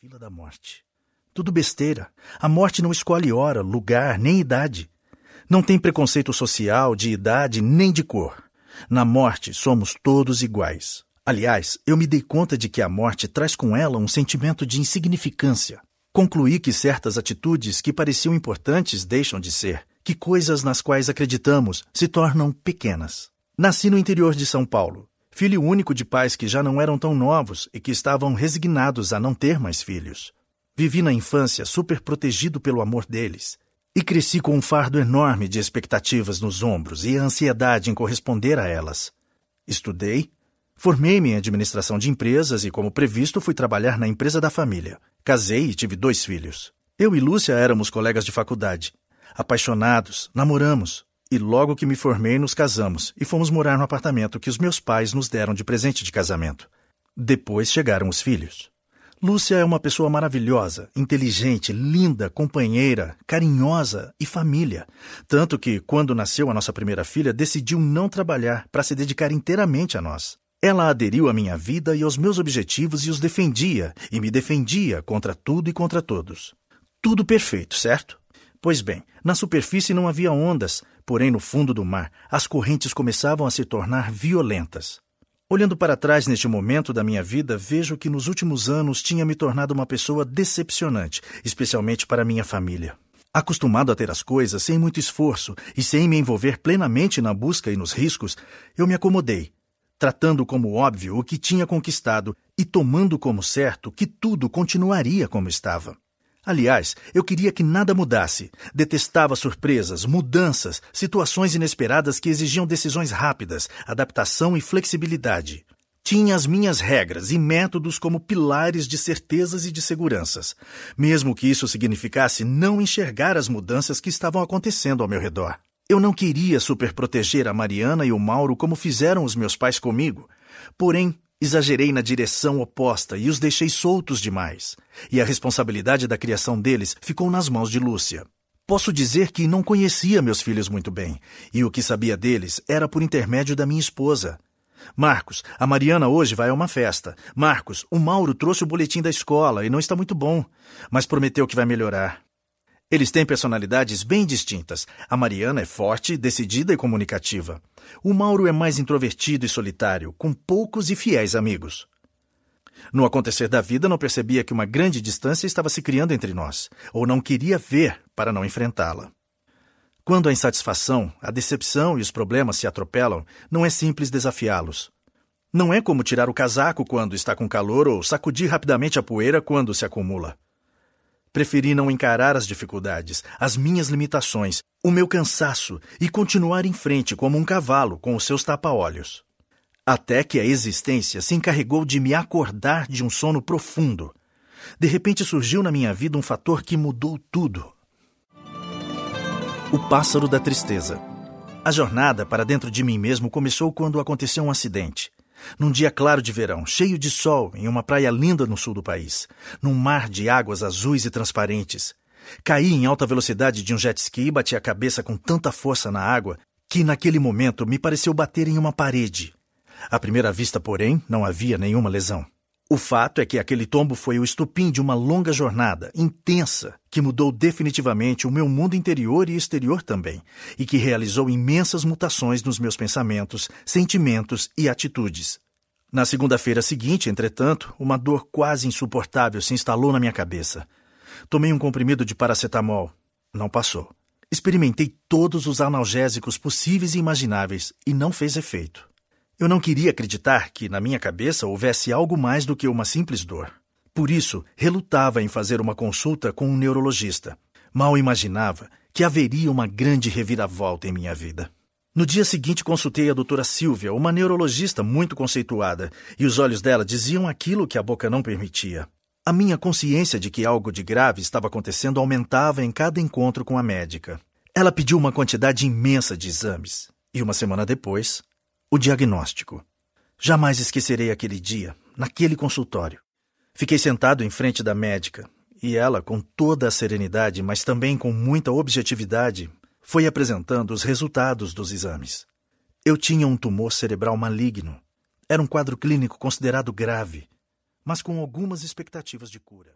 fila da morte. Tudo besteira. A morte não escolhe hora, lugar, nem idade. Não tem preconceito social, de idade, nem de cor. Na morte, somos todos iguais. Aliás, eu me dei conta de que a morte traz com ela um sentimento de insignificância. Concluí que certas atitudes que pareciam importantes deixam de ser, que coisas nas quais acreditamos se tornam pequenas. Nasci no interior de São Paulo, filho único de pais que já não eram tão novos e que estavam resignados a não ter mais filhos. Vivi na infância super protegido pelo amor deles e cresci com um fardo enorme de expectativas nos ombros e a ansiedade em corresponder a elas. Estudei, formei-me em administração de empresas e, como previsto, fui trabalhar na empresa da família. Casei e tive dois filhos. Eu e Lúcia éramos colegas de faculdade. Apaixonados, namoramos. E logo que me formei, nos casamos e fomos morar no apartamento que os meus pais nos deram de presente de casamento. Depois chegaram os filhos. Lúcia é uma pessoa maravilhosa, inteligente, linda, companheira, carinhosa e família. Tanto que, quando nasceu a nossa primeira filha, decidiu não trabalhar para se dedicar inteiramente a nós. Ela aderiu à minha vida e aos meus objetivos e os defendia, e me defendia contra tudo e contra todos. Tudo perfeito, certo? Pois bem, na superfície não havia ondas, porém no fundo do mar as correntes começavam a se tornar violentas. Olhando para trás neste momento da minha vida, vejo que nos últimos anos tinha me tornado uma pessoa decepcionante, especialmente para minha família. Acostumado a ter as coisas sem muito esforço e sem me envolver plenamente na busca e nos riscos, eu me acomodei tratando como óbvio o que tinha conquistado e tomando como certo que tudo continuaria como estava. Aliás, eu queria que nada mudasse. Detestava surpresas, mudanças, situações inesperadas que exigiam decisões rápidas, adaptação e flexibilidade. Tinha as minhas regras e métodos como pilares de certezas e de seguranças, mesmo que isso significasse não enxergar as mudanças que estavam acontecendo ao meu redor. Eu não queria superproteger a Mariana e o Mauro como fizeram os meus pais comigo. Porém, exagerei na direção oposta e os deixei soltos demais. E a responsabilidade da criação deles ficou nas mãos de Lúcia. Posso dizer que não conhecia meus filhos muito bem, e o que sabia deles era por intermédio da minha esposa. Marcos, a Mariana hoje vai a uma festa. Marcos, o Mauro trouxe o boletim da escola e não está muito bom, mas prometeu que vai melhorar. Eles têm personalidades bem distintas. A Mariana é forte, decidida e comunicativa. O Mauro é mais introvertido e solitário, com poucos e fiéis amigos. No acontecer da vida, não percebia que uma grande distância estava se criando entre nós, ou não queria ver para não enfrentá-la. Quando a insatisfação, a decepção e os problemas se atropelam, não é simples desafiá-los. Não é como tirar o casaco quando está com calor ou sacudir rapidamente a poeira quando se acumula. Preferi não encarar as dificuldades, as minhas limitações, o meu cansaço e continuar em frente como um cavalo com os seus tapa-olhos. Até que a existência se encarregou de me acordar de um sono profundo. De repente surgiu na minha vida um fator que mudou tudo. O pássaro da tristeza. A jornada para dentro de mim mesmo começou quando aconteceu um acidente. Num dia claro de verão, cheio de sol, em uma praia linda no sul do país, num mar de águas azuis e transparentes. Caí em alta velocidade de um jet ski e bati a cabeça com tanta força na água que, naquele momento, me pareceu bater em uma parede. À primeira vista, porém, não havia nenhuma lesão. O fato é que aquele tombo foi o estupim de uma longa jornada, intensa, que mudou definitivamente o meu mundo interior e exterior também, e que realizou imensas mutações nos meus pensamentos, sentimentos e atitudes. Na segunda-feira seguinte, entretanto, uma dor quase insuportável se instalou na minha cabeça. Tomei um comprimido de paracetamol. Não passou. Experimentei todos os analgésicos possíveis e imagináveis e não fez efeito. Eu não queria acreditar que, na minha cabeça, houvesse algo mais do que uma simples dor. Por isso, relutava em fazer uma consulta com um neurologista. Mal imaginava que haveria uma grande reviravolta em minha vida. No dia seguinte, consultei a doutora Silvia, uma neurologista muito conceituada, e os olhos dela diziam aquilo que a boca não permitia. A minha consciência de que algo de grave estava acontecendo aumentava em cada encontro com a médica. Ela pediu uma quantidade imensa de exames, e uma semana depois, o diagnóstico. Jamais esquecerei aquele dia, naquele consultório. Fiquei sentado em frente da médica e ela, com toda a serenidade, mas também com muita objetividade, foi apresentando os resultados dos exames. Eu tinha um tumor cerebral maligno. Era um quadro clínico considerado grave, mas com algumas expectativas de cura.